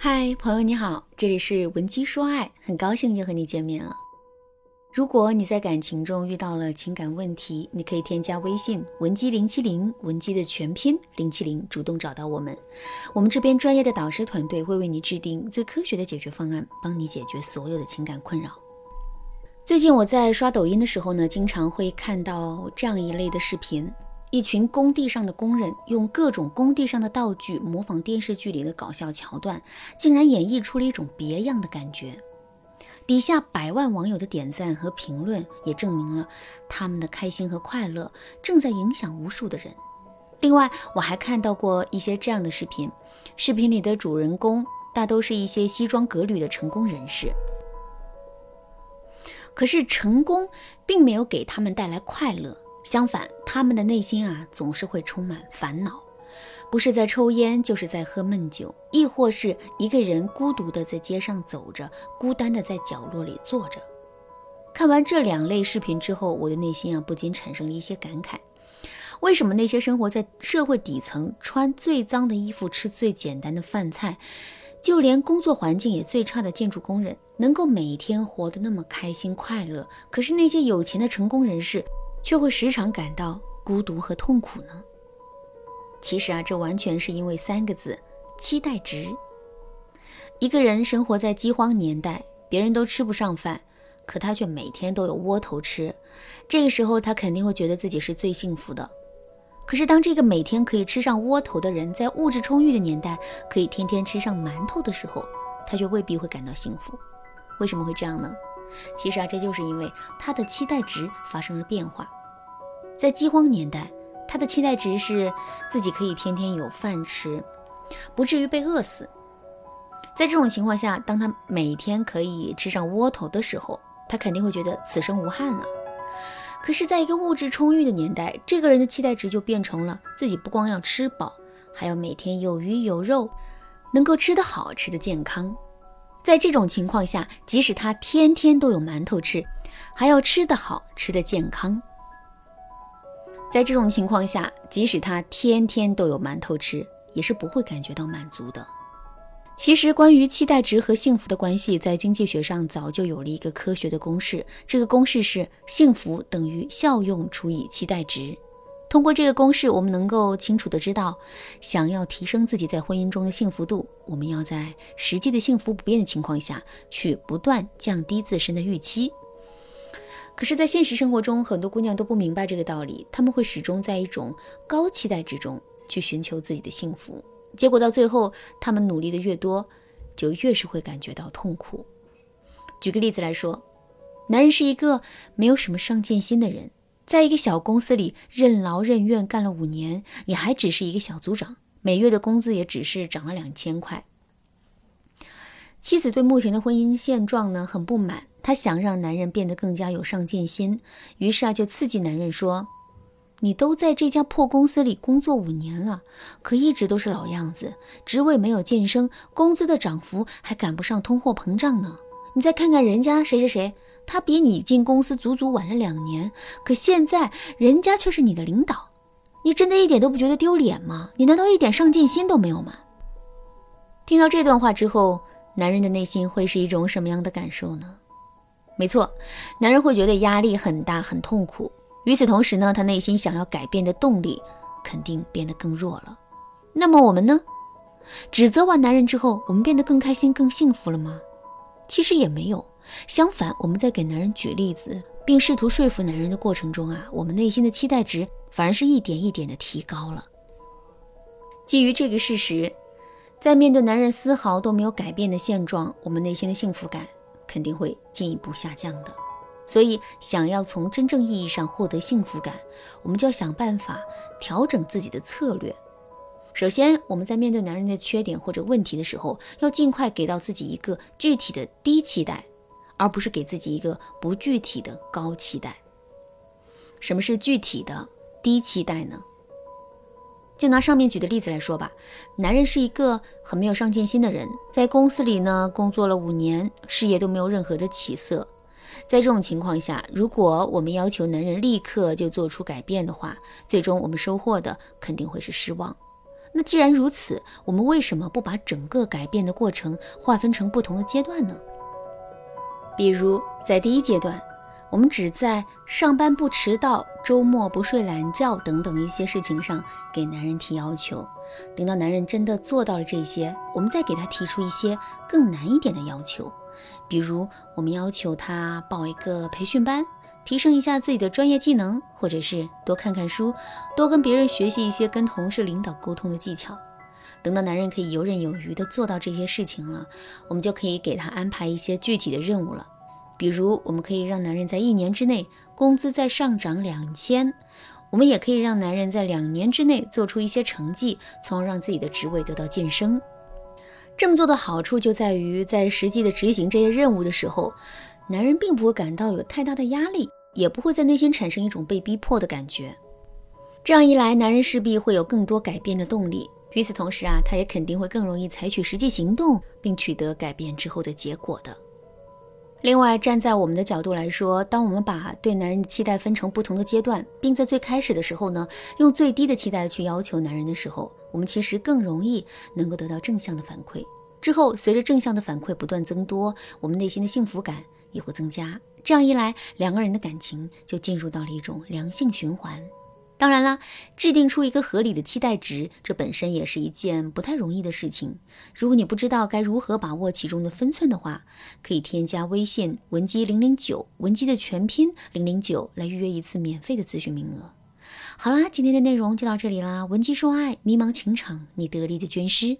嗨，朋友你好，这里是文姬说爱，很高兴又和你见面了。如果你在感情中遇到了情感问题，你可以添加微信文姬零七零，文姬的全拼零七零，主动找到我们，我们这边专业的导师团队会为你制定最科学的解决方案，帮你解决所有的情感困扰。最近我在刷抖音的时候呢，经常会看到这样一类的视频。一群工地上的工人用各种工地上的道具模仿电视剧里的搞笑桥段，竟然演绎出了一种别样的感觉。底下百万网友的点赞和评论也证明了他们的开心和快乐正在影响无数的人。另外，我还看到过一些这样的视频，视频里的主人公大都是一些西装革履的成功人士，可是成功并没有给他们带来快乐。相反，他们的内心啊总是会充满烦恼，不是在抽烟，就是在喝闷酒，亦或是一个人孤独的在街上走着，孤单的在角落里坐着。看完这两类视频之后，我的内心啊不禁产生了一些感慨：为什么那些生活在社会底层、穿最脏的衣服、吃最简单的饭菜，就连工作环境也最差的建筑工人，能够每天活得那么开心快乐？可是那些有钱的成功人士，却会时常感到孤独和痛苦呢？其实啊，这完全是因为三个字：期待值。一个人生活在饥荒年代，别人都吃不上饭，可他却每天都有窝头吃，这个时候他肯定会觉得自己是最幸福的。可是当这个每天可以吃上窝头的人，在物质充裕的年代可以天天吃上馒头的时候，他却未必会感到幸福。为什么会这样呢？其实啊，这就是因为他的期待值发生了变化。在饥荒年代，他的期待值是自己可以天天有饭吃，不至于被饿死。在这种情况下，当他每天可以吃上窝头的时候，他肯定会觉得此生无憾了。可是，在一个物质充裕的年代，这个人的期待值就变成了自己不光要吃饱，还要每天有鱼有肉，能够吃得好，吃得健康。在这种情况下，即使他天天都有馒头吃，还要吃得好，吃得健康。在这种情况下，即使他天天都有馒头吃，也是不会感觉到满足的。其实，关于期待值和幸福的关系，在经济学上早就有了一个科学的公式，这个公式是幸福等于效用除以期待值。通过这个公式，我们能够清楚的知道，想要提升自己在婚姻中的幸福度，我们要在实际的幸福不变的情况下去不断降低自身的预期。可是，在现实生活中，很多姑娘都不明白这个道理，她们会始终在一种高期待之中去寻求自己的幸福，结果到最后，她们努力的越多，就越是会感觉到痛苦。举个例子来说，男人是一个没有什么上进心的人。在一个小公司里任劳任怨干了五年，也还只是一个小组长，每月的工资也只是涨了两千块。妻子对目前的婚姻现状呢很不满，她想让男人变得更加有上进心，于是啊就刺激男人说：“你都在这家破公司里工作五年了，可一直都是老样子，职位没有晋升，工资的涨幅还赶不上通货膨胀呢。你再看看人家谁谁谁。”他比你进公司足足晚了两年，可现在人家却是你的领导，你真的一点都不觉得丢脸吗？你难道一点上进心都没有吗？听到这段话之后，男人的内心会是一种什么样的感受呢？没错，男人会觉得压力很大，很痛苦。与此同时呢，他内心想要改变的动力肯定变得更弱了。那么我们呢？指责完男人之后，我们变得更开心、更幸福了吗？其实也没有。相反，我们在给男人举例子，并试图说服男人的过程中啊，我们内心的期待值反而是一点一点的提高了。基于这个事实，在面对男人丝毫都没有改变的现状，我们内心的幸福感肯定会进一步下降的。所以，想要从真正意义上获得幸福感，我们就要想办法调整自己的策略。首先，我们在面对男人的缺点或者问题的时候，要尽快给到自己一个具体的低期待。而不是给自己一个不具体的高期待。什么是具体的低期待呢？就拿上面举的例子来说吧，男人是一个很没有上进心的人，在公司里呢工作了五年，事业都没有任何的起色。在这种情况下，如果我们要求男人立刻就做出改变的话，最终我们收获的肯定会是失望。那既然如此，我们为什么不把整个改变的过程划分成不同的阶段呢？比如在第一阶段，我们只在上班不迟到、周末不睡懒觉等等一些事情上给男人提要求。等到男人真的做到了这些，我们再给他提出一些更难一点的要求。比如，我们要求他报一个培训班，提升一下自己的专业技能，或者是多看看书，多跟别人学习一些跟同事、领导沟通的技巧。等到男人可以游刃有余地做到这些事情了，我们就可以给他安排一些具体的任务了。比如，我们可以让男人在一年之内工资再上涨两千，我们也可以让男人在两年之内做出一些成绩，从而让自己的职位得到晋升。这么做的好处就在于，在实际的执行这些任务的时候，男人并不会感到有太大的压力，也不会在内心产生一种被逼迫的感觉。这样一来，男人势必会有更多改变的动力。与此同时啊，他也肯定会更容易采取实际行动，并取得改变之后的结果的。另外，站在我们的角度来说，当我们把对男人的期待分成不同的阶段，并在最开始的时候呢，用最低的期待去要求男人的时候，我们其实更容易能够得到正向的反馈。之后，随着正向的反馈不断增多，我们内心的幸福感也会增加。这样一来，两个人的感情就进入到了一种良性循环。当然啦，制定出一个合理的期待值，这本身也是一件不太容易的事情。如果你不知道该如何把握其中的分寸的话，可以添加微信文姬零零九，文姬的全拼零零九，来预约一次免费的咨询名额。好啦，今天的内容就到这里啦，文姬说爱，迷茫情场，你得力的军师。